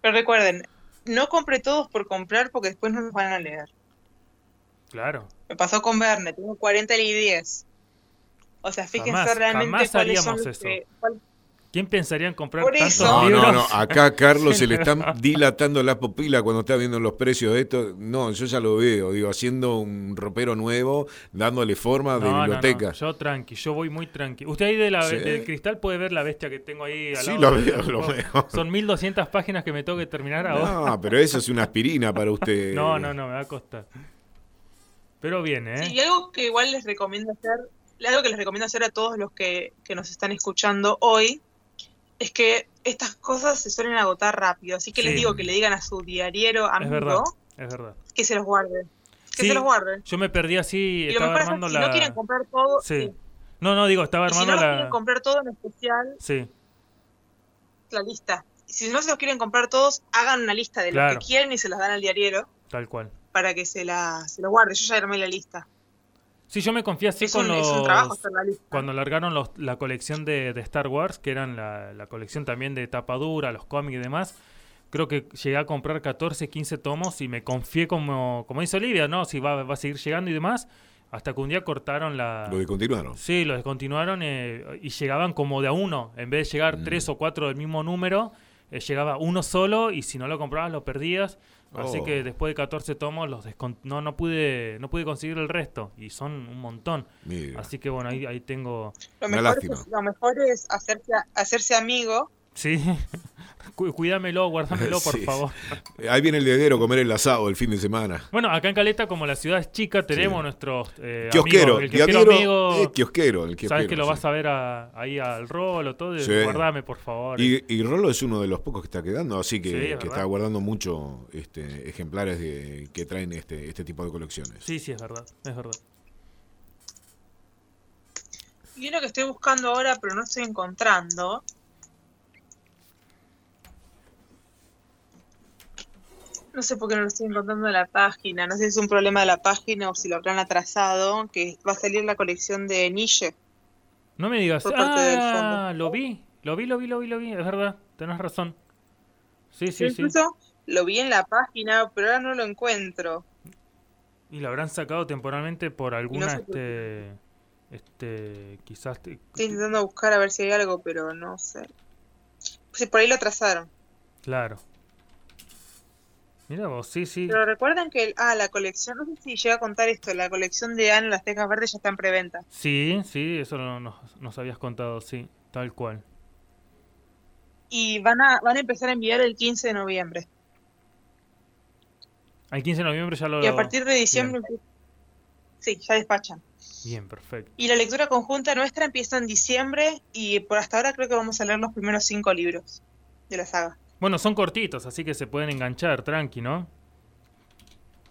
Pero recuerden, no compre todos por comprar porque después no nos van a leer. Claro. Me pasó con Verne, tengo 40 y 10. O sea, fíjense realmente cuáles son eso. ¿Quién pensaría en comprar tantos no, libros? No, no, acá Carlos se le están dilatando la pupila cuando está viendo los precios de esto. No, yo ya lo veo, digo, haciendo un ropero nuevo, dándole forma de biblioteca. yo tranqui, yo voy muy tranqui. Usted ahí de la, del cristal puede ver la bestia que tengo ahí al Sí, lo veo, lo veo. Son 1200 páginas que me tengo que terminar ahora. No, pero eso es una aspirina para usted. no, no, no, me va a costar. Pero viene, ¿eh? Sí, y algo que igual les recomiendo hacer algo que les recomiendo hacer a todos los que, nos están escuchando hoy es que estas cosas se suelen agotar rápido. Así que les digo que le digan a su diariero amigo es verdad, que se los guarde. Que se los guarde. Yo me perdí así, estaba armando la... Si no quieren comprar todo... Sí. No, no, digo, estaba armando si no la... quieren comprar todo en especial... Sí. La lista. Si no se los quieren comprar todos, hagan una lista de lo que quieren y se las dan al diariero. Tal cual. Para que se la, se lo guarde. Yo ya armé la lista. Sí, yo me confié así con los... Cuando largaron la colección de, Star Wars, que eran la, colección también de tapadura, los cómics y demás, creo que llegué a comprar 14, 15 tomos y me confié como, como dice Olivia, ¿no? Si va, va a seguir llegando y demás. Hasta que un día cortaron la... Lo descontinuaron. Sí, lo descontinuaron eh, y llegaban como de a uno. En vez de llegar mm. tres o cuatro del mismo número, eh, llegaba uno solo y si no lo comprabas lo perdías. Así Oh. que después de 14 tomos los descon- no no pude no pude conseguir el resto y son un montón. Mira. Así que bueno, ahí ahí tengo Lo mejor, es, lo mejor es hacerse, hacerse amigo. Sí. Cu- Cuídamelo, guárdamelo, por Sí. favor. Ahí viene el dedero a comer el asado el fin de semana. Bueno, acá en Caleta, como la ciudad es chica, tenemos Sí. nuestros eh, Kiosquero, amigos. El kiosquero amigo, eh, kiosquero, el kiosquero, sabes que lo sí. vas a ver a- ahí al rolo, todo. Sí. Guardame, por favor. Y, y Rolo es uno de los pocos que está quedando, así que, es está guardando mucho este, ejemplares de, que traen este, este tipo de colecciones. Sí, sí, es verdad, es verdad. Y uno que estoy buscando ahora, pero no estoy encontrando. No sé por qué no lo estoy encontrando en la página. No sé si es un problema de la página o si lo habrán atrasado. Que va a salir la colección de Nietzsche. No me digas. Ah, fondo. lo vi, lo vi, lo vi, lo vi, lo vi. Es verdad, tenés razón. Sí, sí, sí. incluso lo vi en la página, pero ahora no lo encuentro. Y lo habrán sacado temporalmente por alguna, sé este, este, quizás. te- Estoy intentando buscar a ver si hay algo, pero no sé. Sí, por ahí lo atrasaron. Claro. Mira vos, sí, sí. Pero recuerden que, ah, la colección, no sé si llega a contar esto, la colección de Ana, las Tejas Verdes ya está en preventa. Sí, sí, eso lo- nos, nos habías contado, sí, tal cual. Y van a, van a empezar a enviar el 15 de noviembre. Al 15 de noviembre ya lo... Y a partir de diciembre, sí, ya despachan. Bien, perfecto. Y la lectura conjunta nuestra empieza en diciembre y por hasta ahora creo que vamos a leer los primeros cinco libros de la saga. Bueno, son cortitos, así que se pueden enganchar, tranqui, ¿no?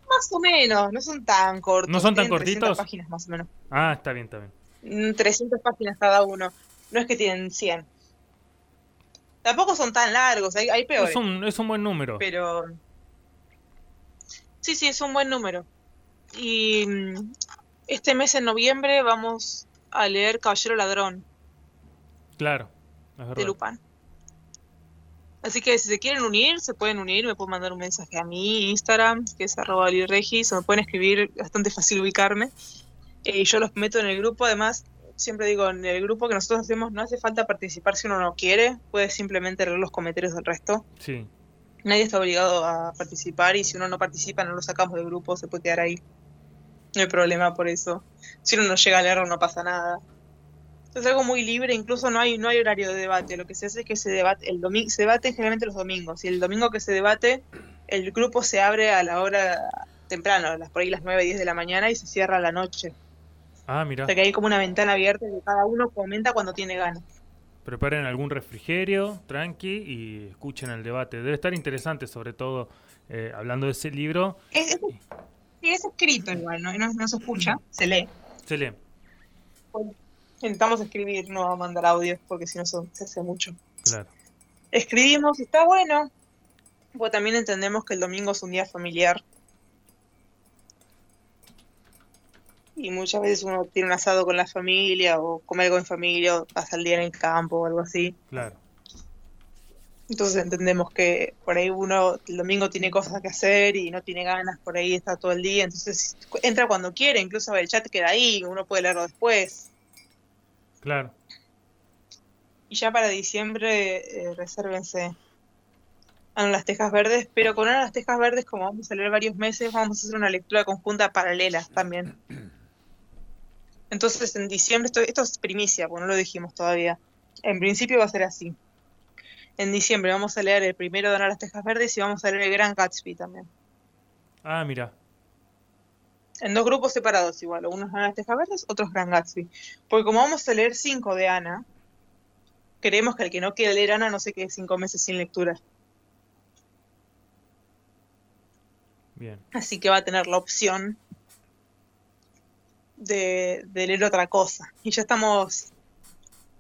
Más o menos, no son tan cortos. ¿No son tan tienen 300 cortitos? páginas más o menos. Ah, está bien, está bien. Mm, 300 páginas cada uno. No es que tienen 100. Tampoco son tan largos, hay, hay peores. Es un, es un buen número. Pero. Sí, sí, es un buen número. Y mm, este mes en noviembre vamos a leer Caballero Ladrón Claro, es de verdad. Lupin. Así que si se quieren unir, se pueden unir, me pueden mandar un mensaje a mi Instagram, que es arroba lirregis, o me pueden escribir, bastante fácil ubicarme. Eh, y yo los meto en el grupo, además, siempre digo, en el grupo que nosotros hacemos no hace falta participar si uno no quiere, puede simplemente leer los comentarios del resto. Sí, Nadie está obligado a participar y si uno no participa no lo sacamos del grupo, se puede quedar ahí. No hay problema por eso. Si uno no llega a leerlo no pasa nada. Es algo muy libre, incluso no hay, no hay horario de debate. Lo que se hace es que se debate, el domingo, se debate generalmente los domingos. Y el domingo que se debate, el grupo se abre a la hora temprano, las por ahí las 9, 10 de la mañana y se cierra a la noche. Ah, mira, O sea que hay como una ventana abierta y cada uno comenta cuando tiene ganas. preparen algún refrigerio, tranqui, y escuchen el debate. Debe estar interesante, sobre todo eh, hablando de ese libro. Es, es- sí, es escrito igual, ¿no? No, no se escucha, se lee. Se lee. Intentamos escribir, no mandar audios, porque si no se hace mucho. Claro. Escribimos, está bueno. Pues también entendemos que el domingo es un día familiar. Y muchas veces uno tiene un asado con la familia, o come algo en familia, o pasa el día en el campo, o algo así. Claro. Entonces entendemos que por ahí uno el domingo tiene cosas que hacer y no tiene ganas, por ahí está todo el día. Entonces entra cuando quiere, incluso el chat queda ahí, uno puede leerlo después. Claro. Y ya para diciembre, eh, resérvense a las Tejas Verdes, pero con Ana las Tejas Verdes, como vamos a leer varios meses, vamos a hacer una lectura conjunta paralela también. Entonces en diciembre, esto, esto es primicia, porque no lo dijimos todavía. En principio va a ser así. En diciembre vamos a leer el primero de Ana las Tejas Verdes y vamos a leer el Gran Gatsby también. Ah, mira. En dos grupos separados igual, unos Ana las Tejas Verdes, otros Gran Gatsby. Porque como vamos a leer cinco de Ana, queremos que el que no quiera leer Ana no se quede cinco meses sin lectura. Bien. Así que va a tener la opción de, de leer otra cosa. Y ya estamos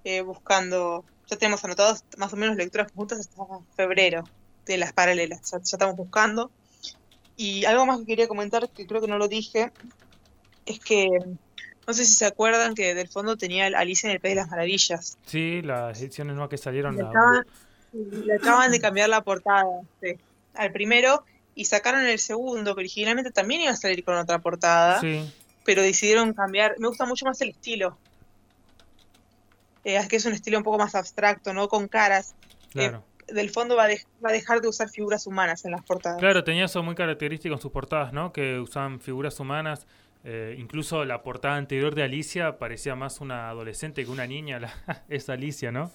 eh, buscando, ya tenemos anotados más o menos lecturas conjuntas hasta febrero de las paralelas. Ya, ya estamos buscando. Y algo más que quería comentar, que creo que no lo dije, es que no sé si se acuerdan que del fondo tenía Alicia en el País de las Maravillas. Sí, las ediciones nuevas que salieron. Le la- acaban, le acaban de cambiar la portada sí, al primero y sacaron el segundo, que originalmente también iba a salir con otra portada, Sí, pero decidieron cambiar. Me gusta mucho más el estilo. Eh, es que es un estilo un poco más abstracto, ¿no? Con caras. claro. Del fondo va, va, a dejar de usar figuras humanas en las portadas. Claro, tenía eso muy característico en sus portadas, ¿no? Que usaban figuras humanas. Eh, incluso la portada anterior de Alicia parecía más una adolescente que una niña. es Alicia, ¿no?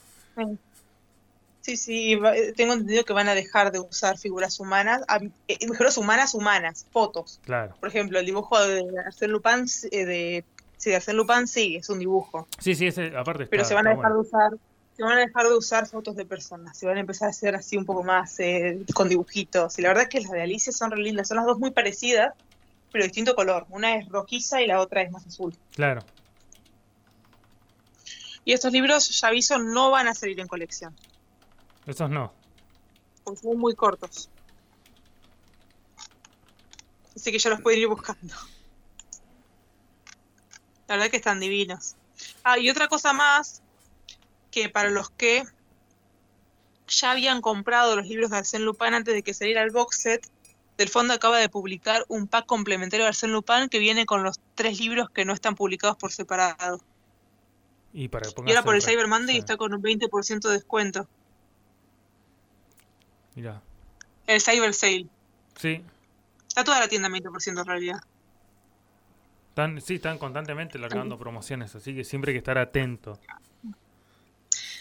Sí, sí, eh, tengo entendido que van a dejar de usar figuras humanas, eh, figuras humanas humanas, fotos. Claro. Por ejemplo, el dibujo de Arsène Lupin, de, sí, de Arsène Lupin sí, es un dibujo. Sí, sí, ese, aparte Pero se van a dejar de usar se van a dejar de usar fotos de personas, se van a empezar a hacer así un poco más eh, con dibujitos. Y la verdad es que las de Alicia son re lindas, son las dos muy parecidas, pero distinto color. Una es rojiza y la otra es más azul. Claro. Y estos libros, ya aviso, no van a salir en colección. Estos no. Porque son muy cortos. Así que ya los pueden ir buscando. La verdad que están divinos. Ah, y otra cosa más que para los que ya habían comprado los libros de Arsène Lupin antes de que saliera el box set, del fondo acaba de publicar un pack complementario de Arsène Lupin que viene con los tres libros que no están publicados por separado. Y, para y ahora por el Cyber Monday está con un 20% de descuento. Mira. El Cyber Sale. Sí. Está toda la tienda 20% en realidad. Están, sí, están constantemente largando promociones, así que siempre hay que estar atento.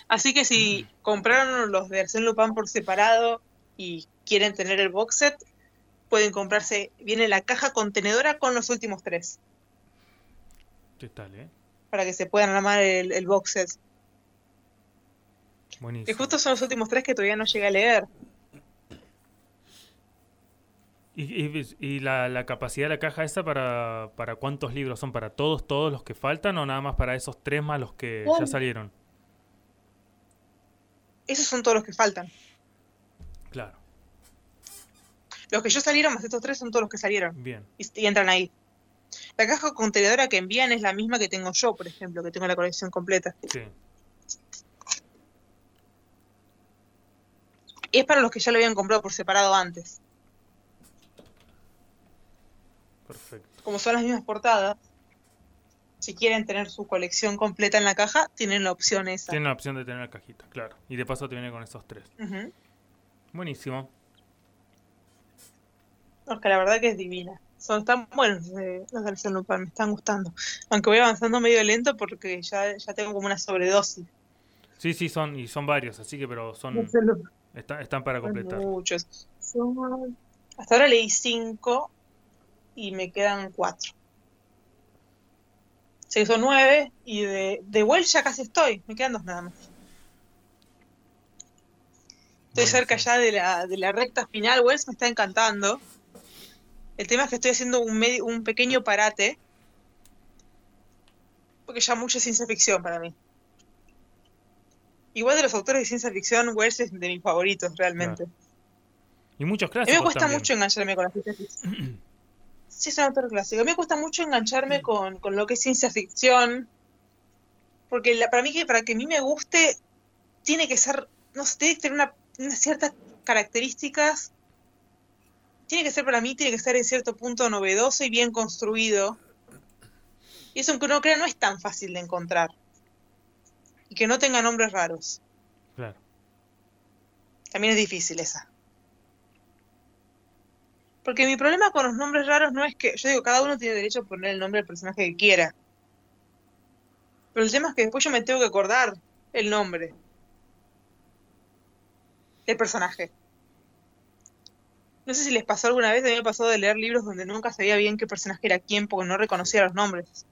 Así que si compraron los de Arsène Lupin por separado y quieren tener el box set, pueden comprarse, viene la caja contenedora con los últimos tres. ¿Qué tal, eh? Para que se puedan armar el, el box set. Buenísimo. Que justo son los últimos tres que todavía no llegué a leer. ¿Y, la, capacidad de la caja esa para, para cuántos libros son? ¿Para todos, todos los que faltan o nada más para esos tres más los que ya salieron? Esos son todos los que faltan. Claro. Los que yo salieron, más estos tres, son todos los que salieron. Bien. Y, entran ahí. La caja contenedora que envían es la misma que tengo yo, por ejemplo, que tengo la colección completa. Sí. Y es para los que ya lo habían comprado por separado antes. Perfecto. Como son las mismas portadas, si quieren tener su colección completa en la caja, tienen la opción esa. Tienen la opción de tener la cajita, claro. Y de paso te viene con esos tres. Buenísimo. La verdad que es divina. Son tan buenos eh, los del Lupin, me están gustando. Aunque voy avanzando medio lento porque ya, ya tengo como una sobredosis. Sí, sí, son, y son varios, así que, pero son. están para completar. Muchos. hasta ahora leí cinco y me quedan cuatro se hizo nueve y de, de Wells ya casi estoy, me quedan dos nada más. Estoy cerca ya de la, de la recta final, Wells me está encantando. El tema es que estoy haciendo un, un pequeño parate, porque ya mucha ciencia ficción para mí. Igual de los autores de ciencia ficción, Wells es de mis favoritos, realmente. Y muchos clásicos. A mí me cuesta mucho engancharme con la ciencia ficción. Sí, es un autor clásico. A mí me cuesta mucho engancharme con, lo que es ciencia ficción. Porque para mí, que para que a mí me guste, tiene que ser, no sé, tiene que tener unas ciertas características. Tiene que ser para mí, tiene que ser en cierto punto novedoso y bien construido. Y eso, aunque uno crea, no es tan fácil de encontrar. Y que no tenga nombres raros. Claro. También es difícil esa. Porque mi problema con los nombres raros no es que, yo digo, cada uno tiene derecho a poner el nombre del personaje que quiera. Pero el tema es que después yo me tengo que acordar el nombre del personaje. No sé si les pasó alguna vez, a mí me pasó de leer libros donde nunca sabía bien qué personaje era quién porque no reconocía los nombres.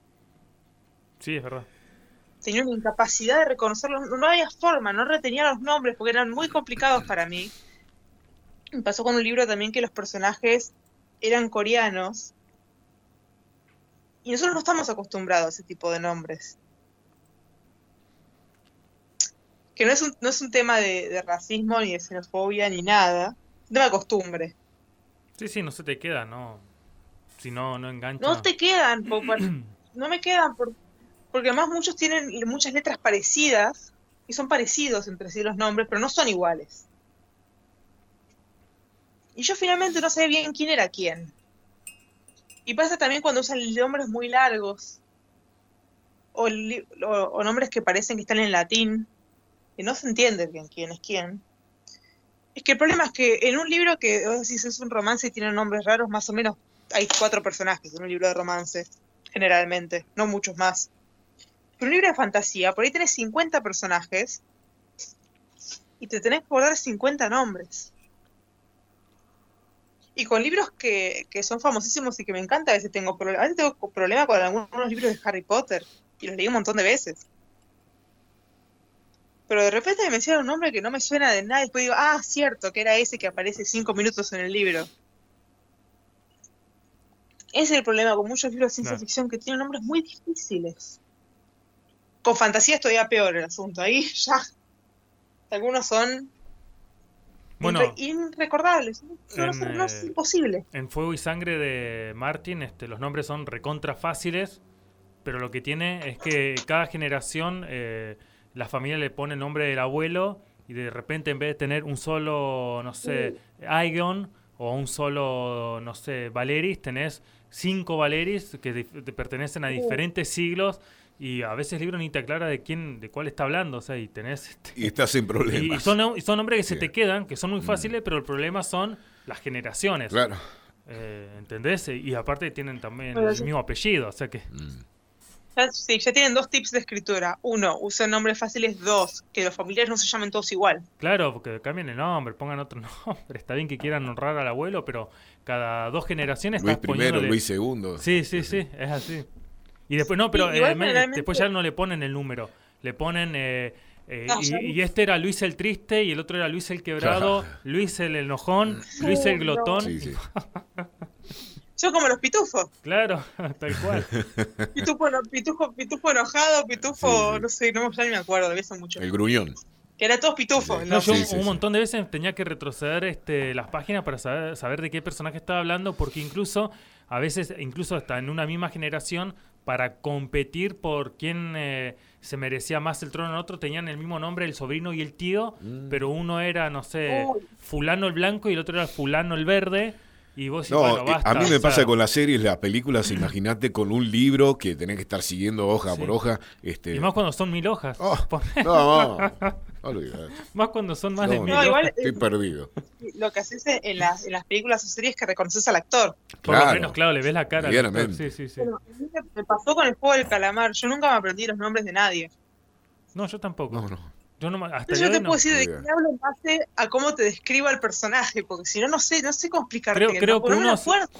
Sí, es verdad. Tenía una incapacidad de reconocerlos, no había forma, no retenía los nombres porque eran muy complicados para mí. Me pasó con un libro también que los personajes eran coreanos. Y nosotros no estamos acostumbrados a ese tipo de nombres. Que no es un, no es un tema de, racismo, ni de xenofobia, ni nada. Es un tema de costumbre. Sí, sí, no se te queda, ¿no? Si no, no engancha. No te quedan, no me quedan, porque además muchos tienen muchas letras parecidas y son parecidos entre sí los nombres, pero no son iguales. Y yo finalmente no sabía bien quién era quién. Y pasa también cuando usan nombres muy largos. O, nombres que parecen que están en latín. Y no se entiende bien quién es quién. Es que el problema es que en un libro que si es un romance y tiene nombres raros, más o menos hay cuatro personajes en un libro de romance, generalmente, no muchos más. Pero un libro de fantasía, por ahí tenés 50 personajes y te tenés que acordar 50 nombres. Y con libros que, que, son famosísimos y que me encanta, a veces tengo problemas. A veces tengo problemas con algunos libros de Harry Potter. Y los leí un montón de veces. Pero de repente me menciona un nombre que no me suena de nada. Y después digo, ah, cierto, que era ese que aparece cinco minutos en el libro. Ese es el problema con muchos libros de ciencia ficción que tienen nombres muy difíciles. Con fantasía es todavía peor el asunto. Ahí ya. Algunos son bueno, irrecordables. No, es eh, imposible. En Fuego y Sangre de Martin, este, los nombres son recontra fáciles, pero lo que tiene es que cada generación eh, la familia le pone el nombre del abuelo y de repente en vez de tener un solo, no sé, Aegon o un solo, no sé, Valeris, tenés cinco Valeris que pertenecen a diferentes siglos y a veces el libro ni te aclara de quién, de cuál está hablando, o sea, y tenés... Este, y estás sin problemas. Y, son, y son nombres que se te quedan, que son muy mm. fáciles, pero el problema son las generaciones. Claro. Eh, ¿Entendés? Y aparte tienen también el mismo apellido, o sea que... Mm. sí, ya tienen dos tips de escritura. Uno, usen nombres fáciles. Dos, que los familiares no se llamen todos igual. Claro, porque cambien el nombre, pongan otro nombre. Está bien que quieran honrar al abuelo, pero cada dos generaciones... Luis primero, Luis segundo. Sí, sí, sí, es así. Y después, no, pero eh, después ya no le ponen el número. Le ponen. Eh, eh, y, este era Luis el Triste y el otro era Luis el Quebrado, Luis el Enojón, Luis el Glotón. Sí, Son como los pitufos. Claro, tal cual. Pitufo, pitufo, pitufo enojado, pitufo, no sé, no ya ni me acuerdo, debe ser mucho. El gruñón. Que era todos pitufos. No, yo un montón de veces tenía que retroceder este, las páginas para saber, saber de qué personaje estaba hablando, porque incluso, a veces, incluso hasta en una misma generación, para competir por quién eh, se merecía más el trono en otro, tenían el mismo nombre, el sobrino y el tío, mm. pero uno era, no sé, fulano el blanco y el otro era fulano el verde. Y vos no, a mí me pasa con las series, las películas, imagínate con un libro que tenés que estar siguiendo hoja por hoja. Este... Y más cuando son mil hojas. Oh, no, más cuando son más de mil hojas. Estoy perdido. Lo que haces en las, en las películas o series es que reconoces al actor. Por lo menos, claro, le ves la cara. Sí, sí, sí. me pasó con el juego del calamar. Yo nunca me aprendí los nombres de nadie. No, yo tampoco. No, no. Yo, no, hasta yo te puedo decir de qué hablo en base a cómo te describa el personaje, porque si no, no sé, no sé cómo explicarte. Creo, creo, que, uno,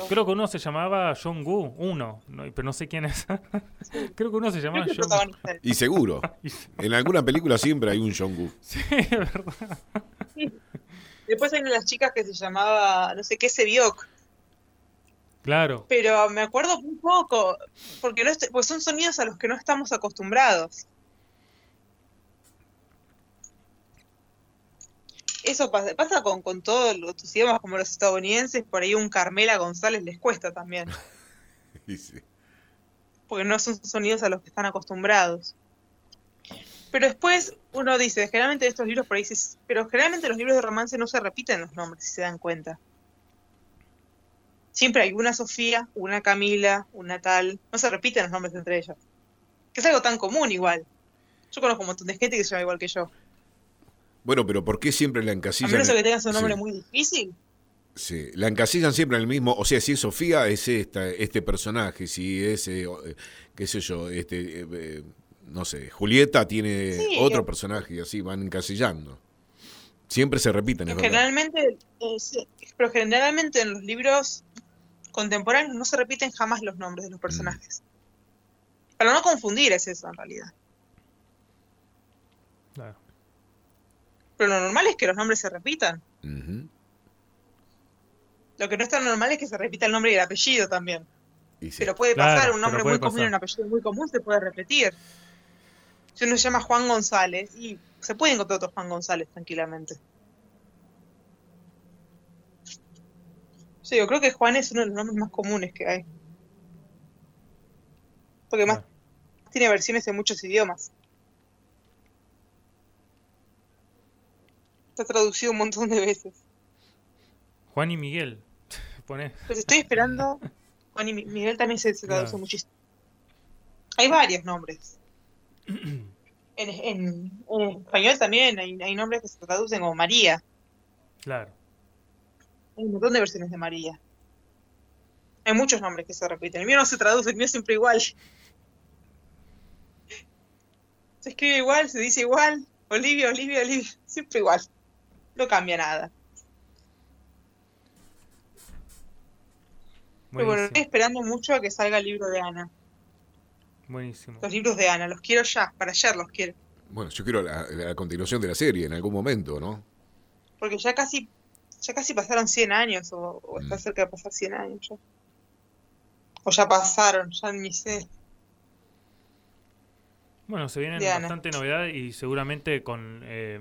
creo que uno se llamaba John Gu, uno, pero no sé quién es. creo que uno se llamaba John Y seguro. en alguna película siempre hay un John Gu. Sí, es verdad. Después hay una de las chicas que se llamaba, no sé qué, Sebiok. Claro. Pero me acuerdo un poco, porque no pues son sonidos a los que no estamos acostumbrados. Eso pasa, pasa con, con todos los idiomas como los estadounidenses, por ahí un Carmela González les cuesta también. Porque no son sonidos a los que están acostumbrados. Pero después uno dice, generalmente estos libros por ahí pero generalmente los libros de romance no se repiten los nombres, si se dan cuenta. Siempre hay una Sofía, una Camila, una tal, no se repiten los nombres entre ellas. Que es algo tan común igual. Yo conozco un montón de gente que se llama igual que yo. Bueno, pero ¿por qué siempre la encasillan? A menos que tengas un nombre muy difícil. Sí, la encasillan siempre en el mismo, o sea, si es Sofía es esta, este personaje, si es, eh, eh, qué sé yo, este, eh, no sé, Julieta tiene otro personaje y así van encasillando. Siempre se repiten. Es generalmente, pero generalmente en los libros contemporáneos no se repiten jamás los nombres de los mm. personajes. Para no confundir es eso en realidad. Claro. Pero lo normal es que los nombres se repitan. Lo que no es tan normal es que se repita el nombre y el apellido también. Pero puede pasar, un nombre muy común y un apellido muy común se puede repetir. Si uno se llama Juan González, y se puede encontrar otro Juan González tranquilamente. Sí, yo creo que Juan es uno de los nombres más comunes que hay. Porque más tiene versiones en muchos idiomas. Está traducido un montón de veces. Juan y Miguel. Pues estoy esperando. Juan y Miguel también se, traduce muchísimo. Hay varios nombres. En, español también hay, nombres que se traducen como María. Claro. Hay un montón de versiones de María. Hay muchos nombres que se repiten. El mío no se traduce, el mío es siempre igual. Se escribe igual, se dice igual. Olivia, Olivia, Olivia. Siempre igual. No cambia nada. Pero bueno, estoy esperando mucho a que salga el libro de Ana. Buenísimo. Los libros de Ana, los quiero ya, para ayer los quiero. Bueno, yo quiero la, continuación de la serie en algún momento, ¿no? Porque ya casi, ya casi pasaron 100 años, o, está mm. cerca de pasar 100 años ya. O ya pasaron, ya ni sé. Bueno, se vienen bastante novedad y seguramente con eh,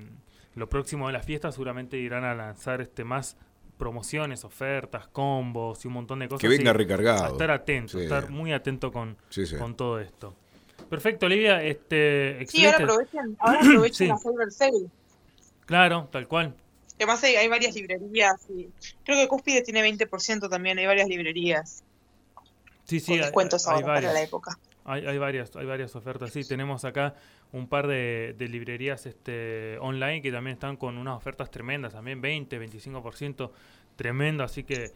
lo próximo de las fiestas seguramente irán a lanzar este más promociones, ofertas, combos y un montón de cosas. Que venga recargado. estar atento, estar muy atento con, con todo esto. Perfecto, Olivia. Este, excelente. Sí, ahora aprovechen, ahora aprovechen la Cyber Sale. Claro, tal cual. Además hay, hay varias librerías. Y creo que Cúspide tiene 20% también, hay varias librerías. Sí, sí, hay, ahora para la época. Hay, hay, varias, hay varias ofertas, sí. Tenemos acá un par de, librerías este, online que también están con unas ofertas tremendas, también 20, 25%, tremendo, así que...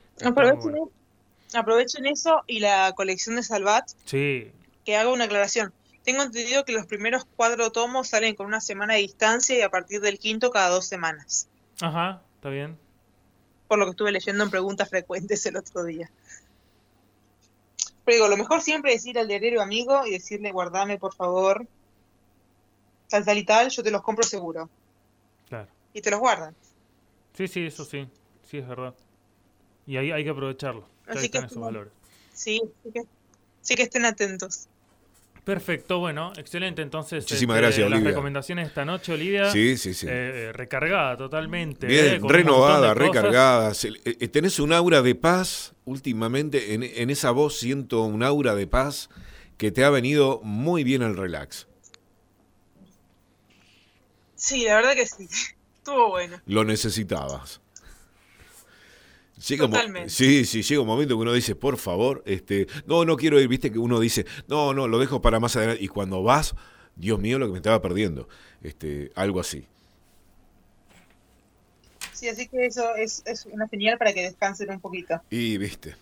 Aprovechen, eso y la colección de Salvat. Sí. Que haga una aclaración. Tengo entendido que los primeros cuatro tomos salen con una semana de distancia y a partir del quinto cada dos semanas. Ajá, está bien. Por lo que estuve leyendo en preguntas frecuentes el otro día. Pero digo, lo mejor siempre es ir al diario amigo y decirle, guardame por favor, tal, tal y tal, yo te los compro seguro. Claro. Y te los guardan. Sí, sí, eso sí, sí es verdad. Y ahí hay que aprovecharlo. Así que, esos valores. Sí, sí que, sí que estén atentos. Perfecto, bueno, excelente. Entonces, muchísimas este, gracias, Olivia. Las recomendaciones esta noche, Olivia. Sí, sí, sí. Eh, recargada totalmente. Bien, eh, renovada, recargada. Eh, tenés un aura de paz últimamente. En, en, esa voz siento un aura de paz que te ha venido muy bien al relax. Sí, la verdad que sí. Estuvo bueno. Lo necesitabas. Sí, sí, llega un momento que uno dice, por favor, este, no, no quiero ir, viste que uno dice, no, no, lo dejo para más adelante. Y cuando vas, Dios mío, lo que me estaba perdiendo. Este, algo así. Sí, así que eso es, es una señal para que descansen un poquito. Y viste.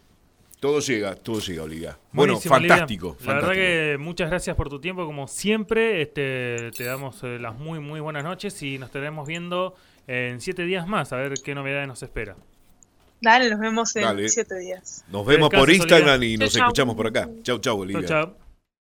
Todo llega, todo llega, Olivia. Bueno, fantástico, La verdad que muchas gracias por tu tiempo, como siempre. Este, te damos eh, las muy, muy buenas noches y nos estaremos viendo en siete días más, a ver qué novedades nos espera. Dale, nos vemos en siete días. Nos vemos por Instagram y nos escuchamos por acá. Chau, chau, Olivia. Chau, chau.